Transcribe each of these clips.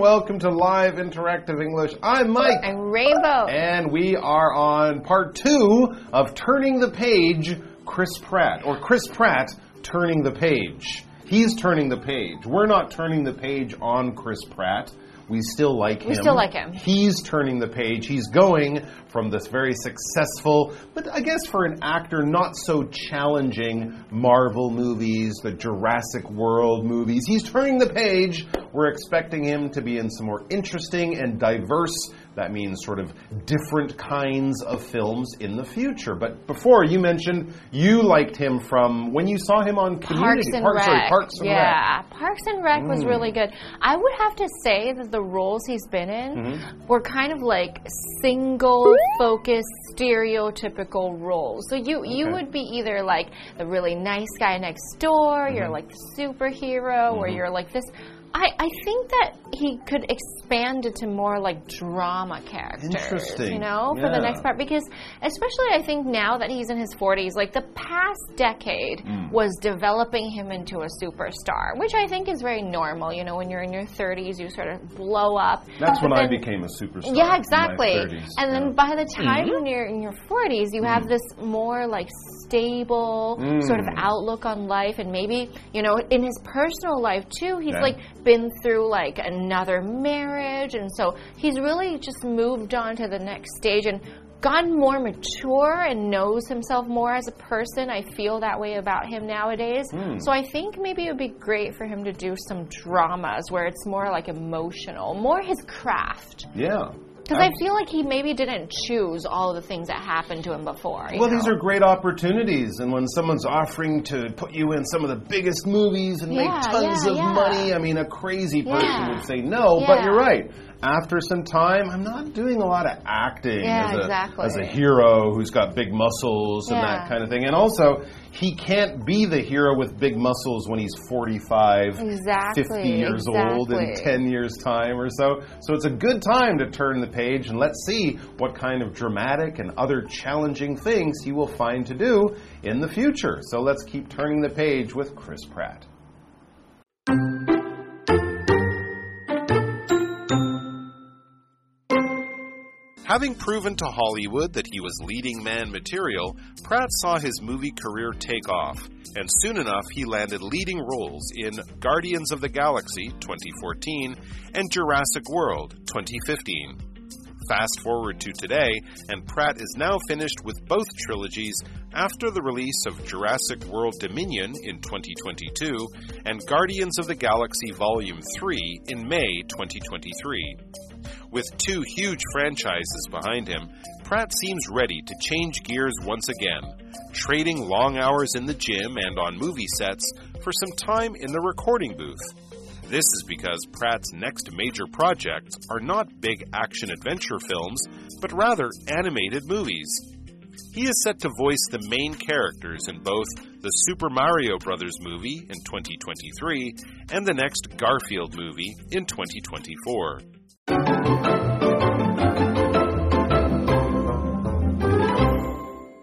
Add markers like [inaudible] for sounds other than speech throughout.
Welcome to Live Interactive English. I'm Mike. I'm Rainbow. And we are on part two of Turning the Page, Chris Pratt, or Chris Pratt turning the page. He's turning the page. We're not turning the page on Chris Pratt. We still like him. We still like him. He's turning the page. He's going from this very successful, but I guess for an actor, not so challenging Marvel movies, the Jurassic World movies. He's turning the page. We're expecting him to be in some more interesting and diverse that means sort of different kinds of films in the future. But before, you mentioned you liked him from when you saw him on Community. Parks and Park- Rec. sorry, Parks and yeah, Rec. Mm. Parks and Rec was really good. I would have to say that the roles he's been in Mm-hmm. were kind of like single focused stereotypical roles. So you you would be either like the really nice guy next door, Mm-hmm. you're like the superhero, or you're like this. I, I think that he could expand it to more like drama characters. Interesting. You know, for the next part because especially I think now that he's in his 40s, like the past decade Mm. was developing him into a superstar, which I think is very normal. You know, when you're in your 30s, you sort of blow up. That's when But I became a superstar. yeah, exactly. 30s, And then yeah. by the time when you're in your 40s, you have this more like stable sort of Mm. outlook on life, and maybe you know in his personal life too, he's Yeah. like been through like another marriage, and so he's really just moved on to the next stage and gotten more mature and knows himself more as a person. I feel that way about him nowadays. Hmm. So I think maybe it would be great for him to do some dramas where it's more like emotional, more his craft. Yeah. Because I um, feel like he maybe didn't choose all of the things that happened to him before. Well, these are great opportunities, and when someone's offering to put you in some of the biggest movies and Yeah, make tons yeah, of yeah. money, I mean, a crazy person would say no. But you're right. After some time, I'm not doing a lot of acting Yeah, as, a, exactly. as a hero who's got big muscles and Yeah. that kind of thing. And also, he can't be the hero with big muscles when he's 45, Exactly, 50 years old in 10 years' time or so. So it's a good time to turn the page and let's see what kind of dramatic and other challenging things he will find to do in the future. So let's keep turning the page with Chris Pratt. Having proven to Hollywood that he was leading man material, Pratt saw his movie career take off, and soon enough he landed leading roles in Guardians of the Galaxy 2014 and Jurassic World 2015. Fast forward to today, and Pratt is now finished with both trilogies after the release of Jurassic World Dominion in 2022 and Guardians of the Galaxy Volume 3 in May 2023. With two huge franchises behind him, Pratt seems ready to change gears once again, trading long hours in the gym and on movie sets for some time in the recording booth. This is because Pratt's next major projects are not big action adventure films, but rather animated movies. He is set to voice the main characters in both the Super Mario Bros. movie in 2023 and the next Garfield movie in 2024.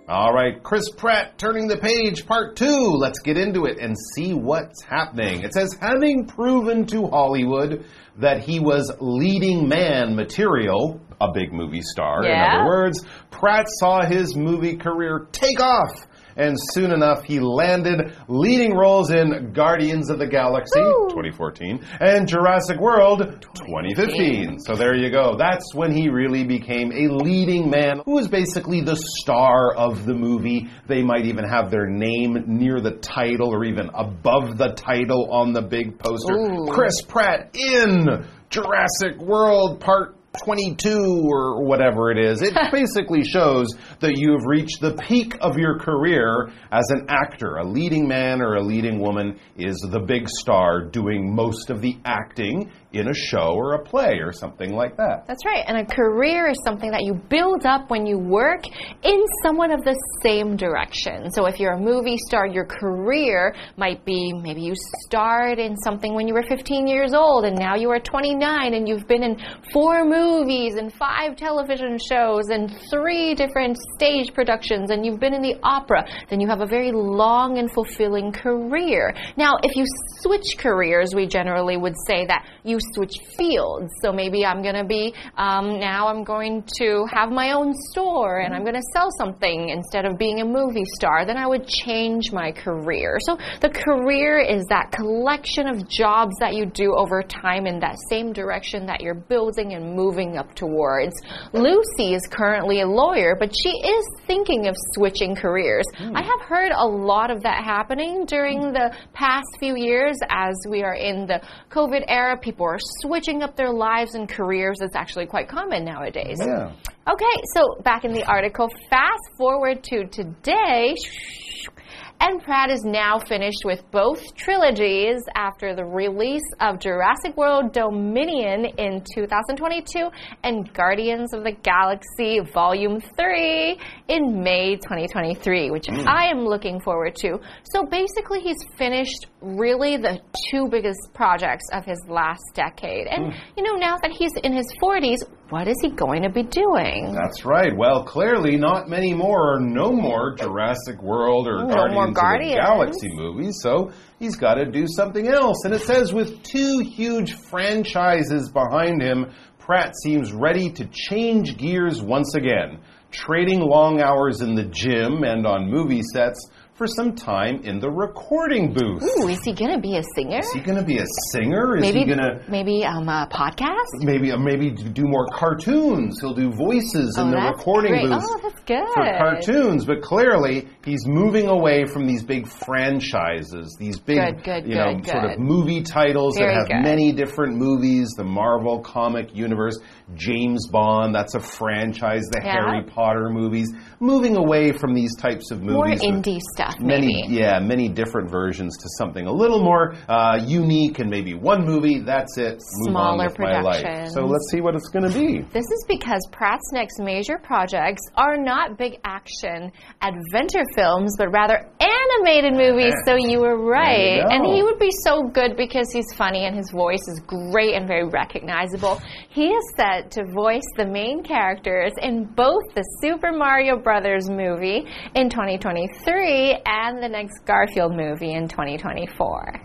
All right, Chris Pratt turning the page, part two. Let's get into it and see what's happening. It says, having proven to Hollywood that he was leading man material, a big movie star, in other words, Pratt saw his movie career take off. And soon enough, he landed leading roles in Guardians of the Galaxy Woo. 2014 and Jurassic World 2015. So there you go. That's when he really became a leading man who was basically the star of the movie. They might even have their name near the title or even above the title on the big poster. Ooh. Chris Pratt in Jurassic World Part 22 or whatever it is. It [laughs] basically shows that you have reached the peak of your career as an actor. A leading man or a leading woman is the big star doing most of the acting in a show or a play or something like that. That's right. And a career is something that you build up when you work in somewhat of the same direction. So if you're a movie star, your career might be maybe you starred in something when you were 15 years old and now you are 29 and you've been in four movies and five television shows and three different stage productions and you've been in the opera, then you have a very long and fulfilling career. Now, if you switch careers, we generally would say that you switch fields. So maybe I'm going to be, um, now I'm going to have my own store and I'm going to sell something instead of being a movie star. Then I would change my career. So the career is that collection of jobs that you do over time in that same direction that you're building and moving up towards. Lucy is currently a lawyer, but she is thinking of switching careers. Mm. I have heard a lot of that happening during the past few years as we are in the COVID era. People are switching up their lives and careers. It's actually quite common nowadays. Yeah. Okay, so back in the article, fast forward to today. And Pratt is now finished with both trilogies after the release of Jurassic World Dominion in 2022 and Guardians of the Galaxy Volume 3 in May 2023, which mm. I am looking forward to. So basically, he's finished really the two biggest projects of his last decade. And, mm. you know, now that he's in his 40s, what is he going to be doing? That's right. Well, clearly, not many more or no more Jurassic World or no Guardians, Guardians of the Galaxy movies. So he's got to do something else. And it says with two huge franchises behind him, Pratt seems ready to change gears once again, trading long hours in the gym and on movie sets for some time in the recording booth. Ooh, is he going to be a singer? Is he going to be a singer? Is maybe, he going to maybe um a podcast? Maybe uh, maybe do more cartoons. He'll do voices oh, in the recording great. booth. Oh, that's good. For cartoons, but clearly he's moving away from these big franchises, these big good, good, you know good, sort of movie titles Very that have many different movies, the Marvel comic universe, James Bond, that's a franchise, the yeah. Harry Potter movies, moving away from these types of movies. More indie stuff stuff. Many, maybe. yeah, many different versions to something a little more uh, unique, and maybe one movie. That's it. Smaller production. So let's see what it's going to be. This is because Pratt's next major projects are not big action adventure films, but rather animated movies. So you were right, you and he would be so good because he's funny and his voice is great and very recognizable. He is set to voice the main characters in both the Super Mario Brothers movie in 2023 and the next Garfield movie in 2024.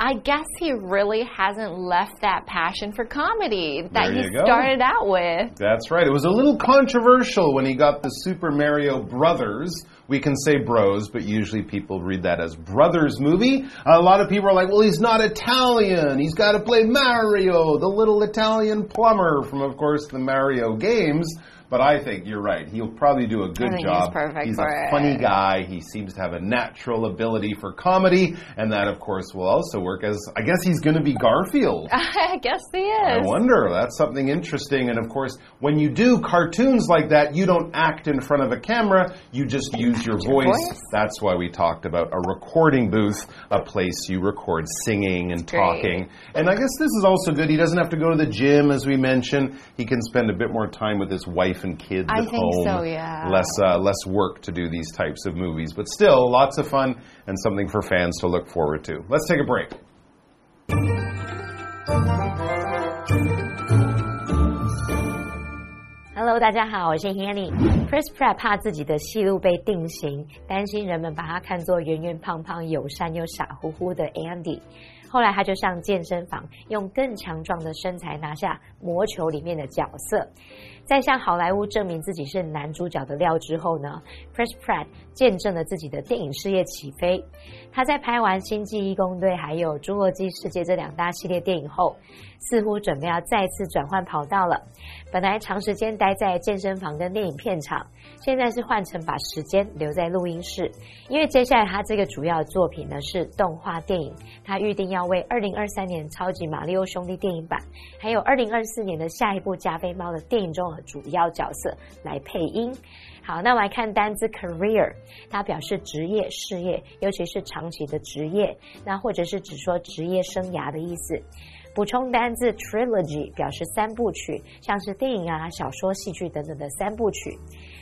I guess he really hasn't left that passion for comedy that he go. started out with. That's right. It was a little controversial when he got the Super Mario Brothers. We can say bros, but usually people read that as brothers movie. A lot of people are like, well, he's not Italian. He's got to play Mario, the little Italian plumber from, of course, the Mario games. But I think you're right. He'll probably do a good job. He's perfect He's a it. funny guy. He seems to have a natural ability for comedy, and that, of course, will also work as I guess he's going to be Garfield. [laughs] I guess he is. I wonder. That's something interesting. And of course, when you do cartoons like that, you don't act in front of a camera. You just use your, your voice. voice. That's why we talked about a recording booth, a place you record singing and talking. And I guess this is also good. He doesn't have to go to the gym, as we mentioned. He can spend a bit more time with his wife wife and kids I at think home. So, yeah. Less uh, less work to do these types of movies, but still lots of fun and something for fans to look forward to. Let's take a break. Hello，大家好，我是 Hanny。Chris Pratt 怕自己的戏路被定型，担心人们把他看作圆圆胖胖、友善又傻乎乎的 Andy。后来他就上健身房，用更强壮的身材拿下魔球里面的角色。 在向好莱坞证明自己是男主角的料之后呢，Chris Pratt 见证了自己的电影事业起飞。他在拍完《星际义工队》还有《侏罗纪世界》这两大系列电影后，似乎准备要再次转换跑道了。本来长时间待在健身房跟电影片场，现在是换成把时间留在录音室，因为接下来他这个主要作品呢是动画电影，他预定要为二零二三年《超级马里奥兄弟》电影版，还有二零二四年的下一部加菲猫的电影中主要角色来配音。好，那我们来看单字 career，它表示职业、事业，尤其是长期的职业，那或者是只说职业生涯的意思。补充单字 trilogy 表示三部曲，像是电影啊、小说、戏剧等等的三部曲。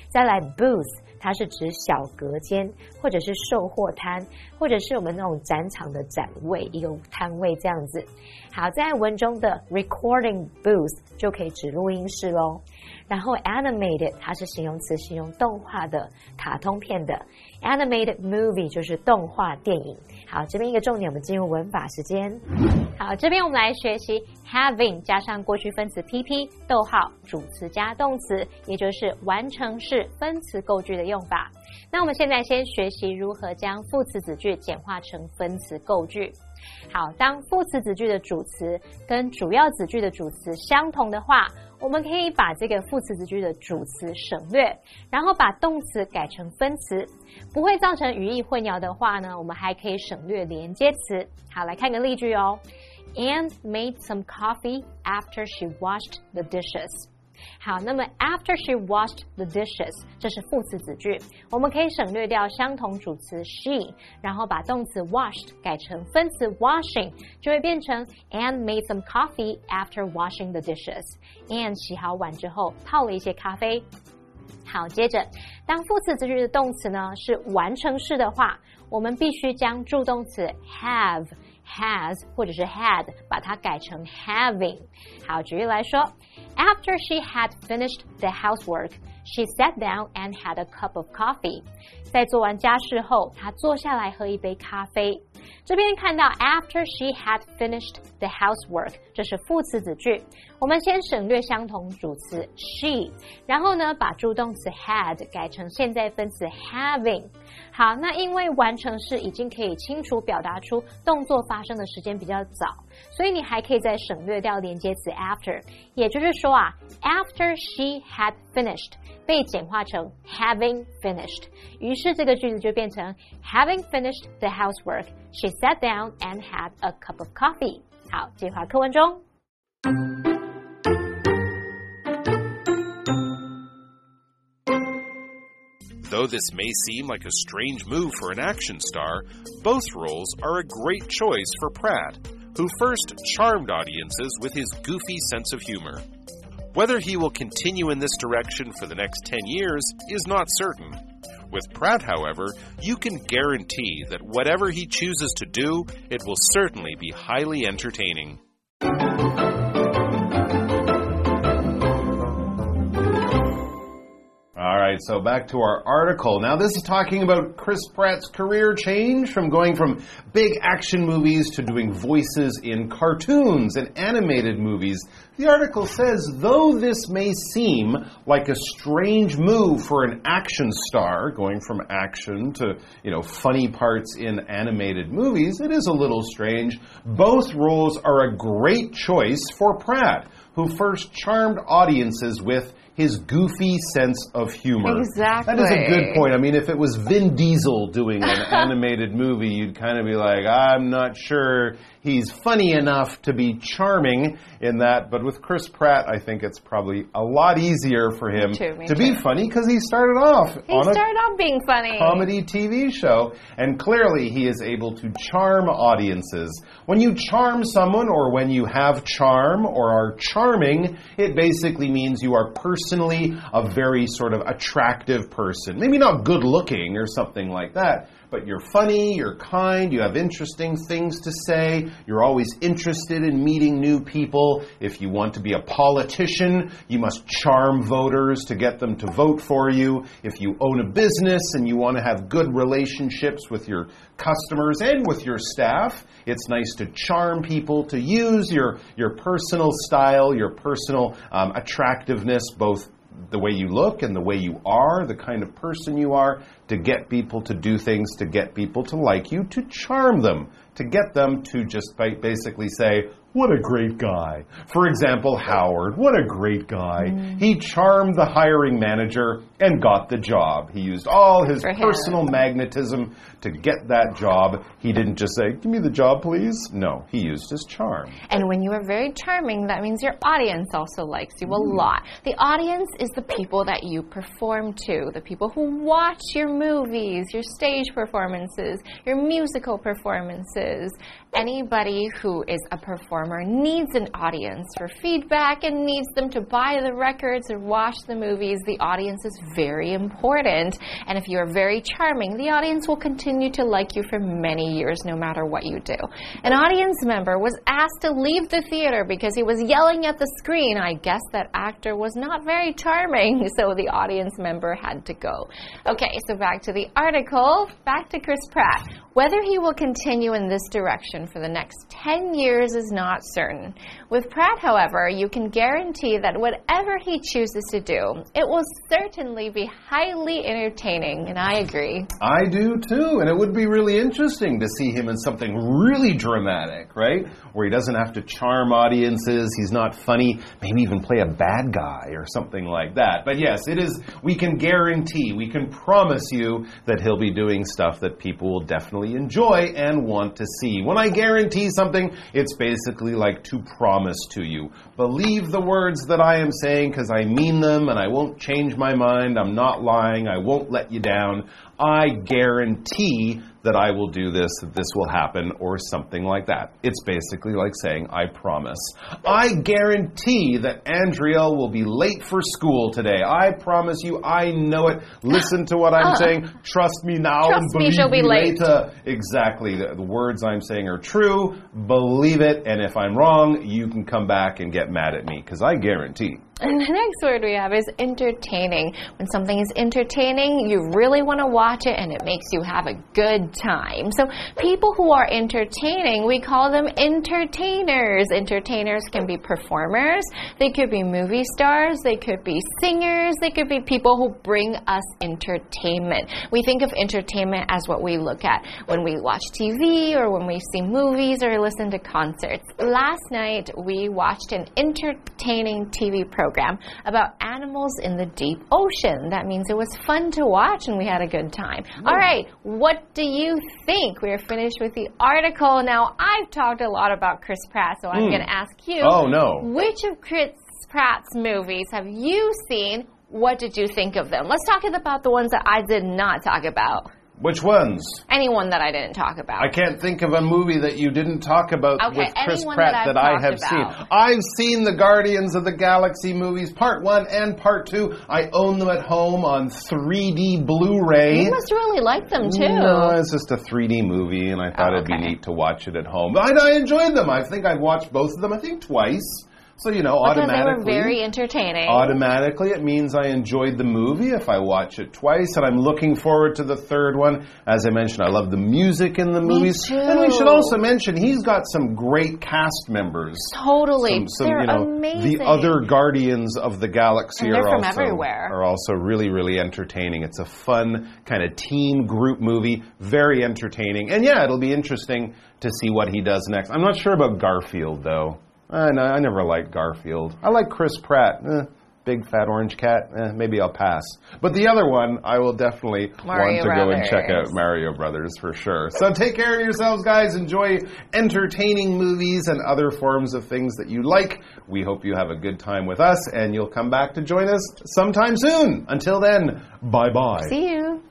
再来 booth，它是指小隔间，或者是售货摊，或者是我们那种展场的展位，一个摊位这样子。好，在文中的 recording booth 就可以指录音室喽。然后 animated 它是形容词，形容动画的卡通片的 animated movie 就是动画电影。好，这边一个重点，我们进入文法时间。好，这边我们来学习 having 加上过去分词 pp，逗号主词加动词，也就是完成式分词构句的用法。那我们现在先学习如何将副词子句简化成分词构句。好，当副词子句的主词跟主要子句的主词相同的话，我们可以把这个副词子句的主词省略，然后把动词改成分词，不会造成语义混淆的话呢，我们还可以省略连接词。好，来看个例句哦。Anne made some coffee after she washed the dishes. 好，那么 after she washed the dishes，这是副词子句，我们可以省略掉相同主词 she，然后把动词 washed 改成分词 washing，就会变成 Anne made some coffee after washing the dishes。Anne 洗好碗之后泡了一些咖啡。好，接着当副词子句的动词呢是完成式的话，我们必须将助动词 have。 has 或者是 had 把它改成 having。好，举例来说，After she had finished the housework, she sat down and had a cup of coffee。在做完家事后，她坐下来喝一杯咖啡。 这边看到 after she had finished the housework，这是副词子句。我们先省略相同主词 she，然后呢把助动词 had 改成现在分词 having。好，那因为完成式已经可以清楚表达出动作发生的时间比较早，所以你还可以再省略掉连接词 after。也就是说啊，after she had finished 被简化成 having finished，于是这个句子就变成 having finished the housework, she sat down and had a cup of coffee。好，计划课文中。Though this may seem like a strange move for an action star, both roles are a great choice for Pratt, who first charmed audiences with his goofy sense of humor. Whether he will continue in this direction for the next 10 years is not certain. With Pratt, however, you can guarantee that whatever he chooses to do, it will certainly be highly entertaining. Right, so back to our article. Now, this is talking about Chris Pratt's career change from going from big action movies to doing voices in cartoons and animated movies. The article says, though this may seem like a strange move for an action star, going from action to, you know, funny parts in animated movies, it is a little strange. Both roles are a great choice for Pratt, who first charmed audiences with his goofy sense of humor. Exactly. That is a good point. I mean, if it was Vin Diesel doing an [laughs] animated movie, you'd kind of be like, I'm not sure he's funny enough to be charming in that. But with Chris Pratt, I think it's probably a lot easier for him too, me to too. be funny because he started off He on a started off being funny. comedy TV show, and clearly he is able to charm audiences. When you charm someone, or when you have charm or are charming, it basically means you are personally a very sort of attractive person. Maybe not good looking or something like that. But you're funny, you're kind, you have interesting things to say, you're always interested in meeting new people. If you want to be a politician, you must charm voters to get them to vote for you. If you own a business and you want to have good relationships with your customers and with your staff, it's nice to charm people to use your, your personal style, your personal um, attractiveness, both the way you look and the way you are, the kind of person you are, to get people to do things, to get people to like you, to charm them, to get them to just basically say, what a great guy. For example, Howard, what a great guy. Mm. He charmed the hiring manager and got the job. He used all his For him. personal magnetism to get that job. He didn't just say, Give me the job, please. No, he used his charm. And when you are very charming, that means your audience also likes you a mm. lot. The audience is the people that you perform to, the people who watch your movies, your stage performances, your musical performances. Anybody who is a performer needs an audience for feedback and needs them to buy the records or watch the movies. The audience is very important. And if you're very charming, the audience will continue to like you for many years no matter what you do. An audience member was asked to leave the theater because he was yelling at the screen. I guess that actor was not very charming, [laughs] so the audience member had to go. Okay, so back to the article, back to Chris Pratt. Whether he will continue in this direction for the next 10 years is not certain. With Pratt, however, you can guarantee that whatever he chooses to do, it will certainly be highly entertaining, and I agree. I do too, and it would be really interesting to see him in something really dramatic, right? Where he doesn't have to charm audiences, he's not funny, maybe even play a bad guy or something like that. But yes, it is, we can guarantee, we can promise you that he'll be doing stuff that people will definitely enjoy and want to see. When I guarantee something, it's basically like to promise to you. Believe the words that I am saying because I mean them and I won't change my mind. I'm not lying. I won't let you down. I guarantee that I will do this, that this will happen, or something like that. It's basically like saying, I promise. I guarantee that Andrea will be late for school today. I promise you, I know it. Listen to what I'm Uh, saying. Trust me now and believe me, she'll be late. later. Exactly. The, the words I'm saying are true. Believe it. And if I'm wrong, you can come back and get mad at me because I guarantee. And the next word we have is entertaining. When something is entertaining, you really want to watch it and it makes you have a good time. So, people who are entertaining, we call them entertainers. Entertainers can be performers, they could be movie stars, they could be singers, they could be people who bring us entertainment. We think of entertainment as what we look at when we watch TV or when we see movies or listen to concerts. Last night, we watched an entertaining TV program about animals in the deep ocean. That means it was fun to watch and we had a good time. All right, what do you think? We're finished with the article. Now, I've talked a lot about Chris Pratt, so I'm hmm. going to ask you Oh, no. which of Chris Pratt's movies have you seen? What did you think of them? Let's talk about the ones that I did not talk about. Which ones? Anyone that I didn't talk about. I can't think of a movie that you didn't talk about Okay, with Chris Pratt that that, I have about. seen. I've seen the Guardians of the Galaxy movies, part one and part two. I own them at home on 3D Blu-ray. You must really like them too. No, it's just a 3D movie, and I thought Oh, it'd be neat to watch it at home. I, I enjoyed them. I think I've watched both of them. I think twice. So you know, because they were very entertaining. automatically, it means I enjoyed the movie if I watch it twice, and I'm looking forward to the third one. As I mentioned, I love the music in the movies, too. and we should also mention he's got some great cast members. totally. Some, some, They're you know, amazing. the other Guardians of the Galaxy they're from also everywhere. are also really really entertaining. It's a fun kind of team group movie, very entertaining, and yeah, it'll be interesting to see what he does next. I'm not sure about Garfield though. I know I never liked Garfield. I like Chris Pratt. Eh, big fat orange cat. Eh, maybe I'll pass. But the other one, I will definitely Mario want to go and check out Mario Brothers for sure. So take care of yourselves, guys. Enjoy entertaining movies and other forms of things that you like. We hope you have a good time with us and you'll come back to join us sometime soon. Until then, bye bye. See you.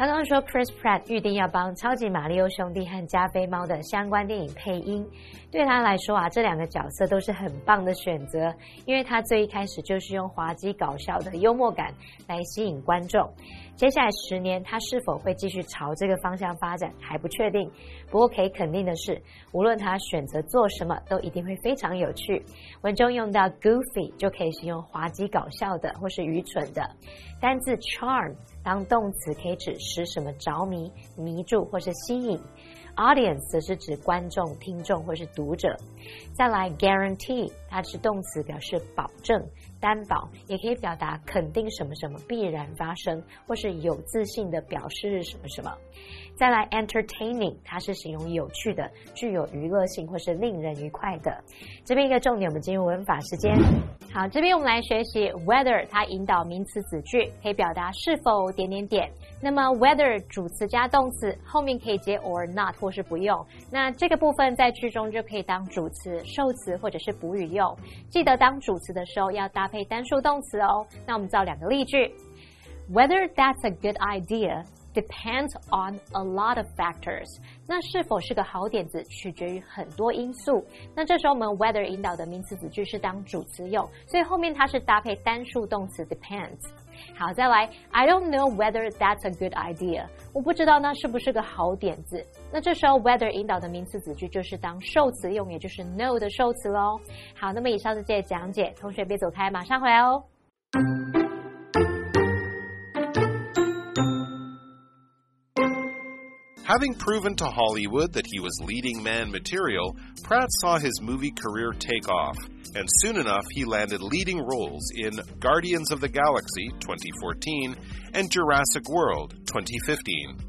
刚刚说 Chris Pratt 预定要帮《超级马里奥兄弟》和《加菲猫》的相关电影配音，对他来说啊，这两个角色都是很棒的选择，因为他最一开始就是用滑稽搞笑的幽默感来吸引观众。接下来十年，他是否会继续朝这个方向发展还不确定。不过可以肯定的是，无论他选择做什么，都一定会非常有趣。文中用到 goofy 就可以形容滑稽搞笑的或是愚蠢的。单字 charm 当动词可以指使什么着迷、迷住或是吸引。Audience 则是指观众、听众或是读者。再来 guarantee，它是动词，表示保证、担保，也可以表达肯定什么什么必然发生，或是有自信的表示什么什么。再来 entertaining，它是形容有趣的、具有娱乐性或是令人愉快的。这边一个重点，我们进入文法时间。好，这边我们来学习 whether，它引导名词子句，可以表达是否点点点。那么 whether 主词加动词，后面可以接 or not 或是不用。那这个部分在句中就可以当主词、受词或者是补语用。记得当主词的时候要搭配单数动词哦。那我们造两个例句。Whether that's a good idea depends on a lot of factors。那是否是个好点子，取决于很多因素。那这时候我们 whether 引导的名词子句是当主词用，所以后面它是搭配单数动词 depends。好，再来，I don't know whether that's a good idea。我不知道那是不是个好点子。那这时候 whether 引导的名词子句就是当受词用，也就是 no 的受词喽。好，那么以上是这些讲解，同学别走开，马上回来哦。Having proven to Hollywood that he was leading man material, Pratt saw his movie career take off, and soon enough he landed leading roles in Guardians of the Galaxy 2014 and Jurassic World 2015.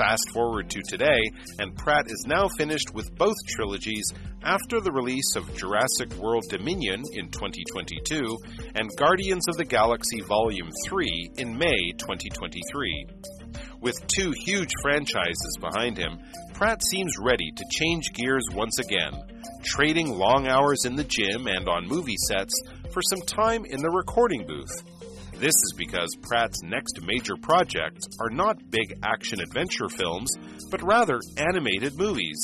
Fast forward to today, and Pratt is now finished with both trilogies after the release of Jurassic World Dominion in 2022 and Guardians of the Galaxy Volume 3 in May 2023. With two huge franchises behind him, Pratt seems ready to change gears once again, trading long hours in the gym and on movie sets for some time in the recording booth. This is because Pratt's next major projects are not big action adventure films, but rather animated movies.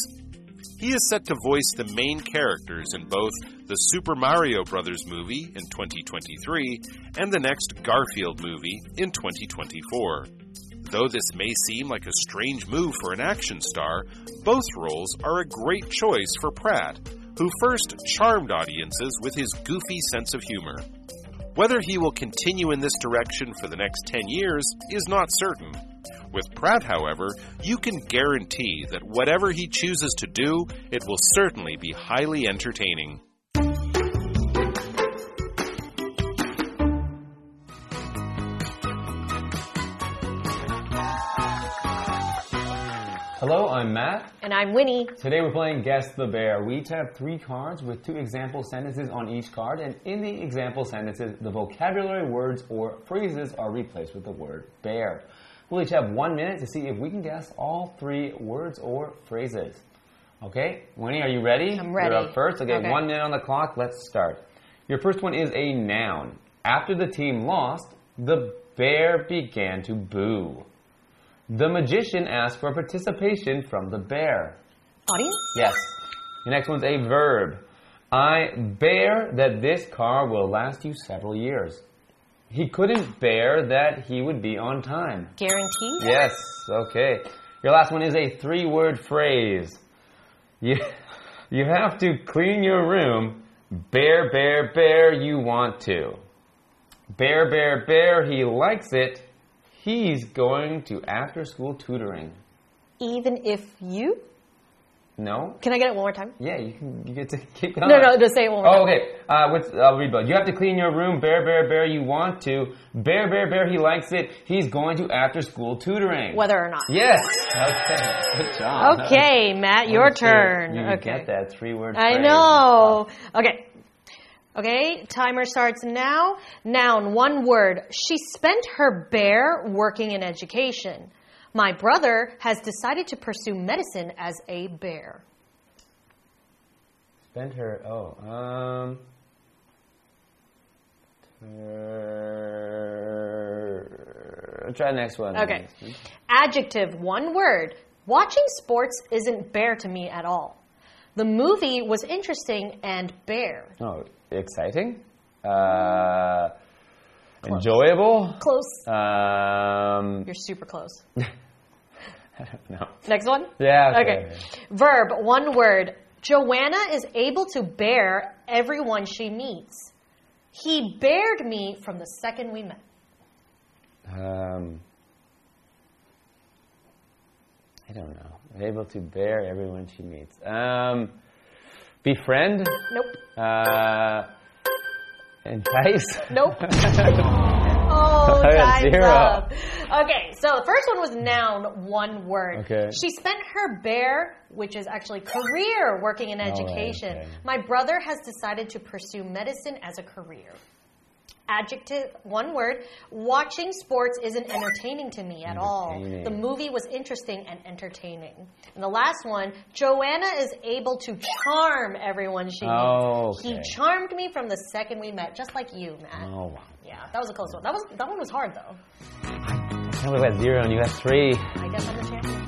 He is set to voice the main characters in both the Super Mario Bros. movie in 2023 and the next Garfield movie in 2024. Though this may seem like a strange move for an action star, both roles are a great choice for Pratt, who first charmed audiences with his goofy sense of humor. Whether he will continue in this direction for the next 10 years is not certain. With Pratt, however, you can guarantee that whatever he chooses to do, it will certainly be highly entertaining. Hello, I'm Matt. And I'm Winnie. Today we're playing Guess the Bear. We each have three cards with two example sentences on each card, and in the example sentences, the vocabulary words or phrases are replaced with the word bear. We'll each have one minute to see if we can guess all three words or phrases. Okay, Winnie, are you ready? I'm ready. You're up first. Okay, Okay. one minute on the clock. Let's start. Your first one is a noun. After the team lost, the bear began to boo. The magician asked for participation from the bear. Audience? Yes. The next one's a verb. I bear that this car will last you several years. He couldn't bear that he would be on time. Guaranteed? Yes, okay. Your last one is a three word phrase. You, you have to clean your room. Bear, bear, bear, you want to. Bear, bear, bear, he likes it. He's going to after school tutoring. Even if you? No? Can I get it one more time? Yeah, you can you get to [laughs] keep going. No, no, just say it one more Oh, time. okay. Uh, with uh, rebuild. You have to clean your room. Bear, bear, bear. You want to. Bear, bear, bear. He likes it. He's going to after school tutoring. Whether or not. Yes. Okay. Good job. Okay, Matt, [laughs] your sure turn. You okay. get that three word. I know. Okay. Okay, timer starts now. Noun, one word. She spent her bear working in education. My brother has decided to pursue medicine as a bear. Spent her. Oh. Um. Uh, try the next one. Okay. Adjective, one word. Watching sports isn't bear to me at all. The movie was interesting and bear. Oh, exciting. Uh, enjoyable. Close. Um. [laughs] You're super close. No. Next one? Yeah. Okay. Verb, one word. Joanna is able to bear everyone she meets. He bared me from the second we met. Um, I don't know. Able to bear everyone she meets. Um, befriend. Nope. Uh, entice. Nope. [laughs] oh, I got time's zero. up. Okay, so the first one was noun, one word. Okay. She spent her bear, which is actually career, working in right, education. okay. My brother has decided to pursue medicine as a career. Adjective, one word. Watching sports isn't entertaining to me at all. The movie was interesting and entertaining. And the last one, Joanna is able to charm everyone she Oh, meets. He charmed me from the second we met, just like you, Matt. Oh, wow. Yeah, that was a close one. That was that one was hard though. I can't believe I had zero and you had three. I guess I'm the champion.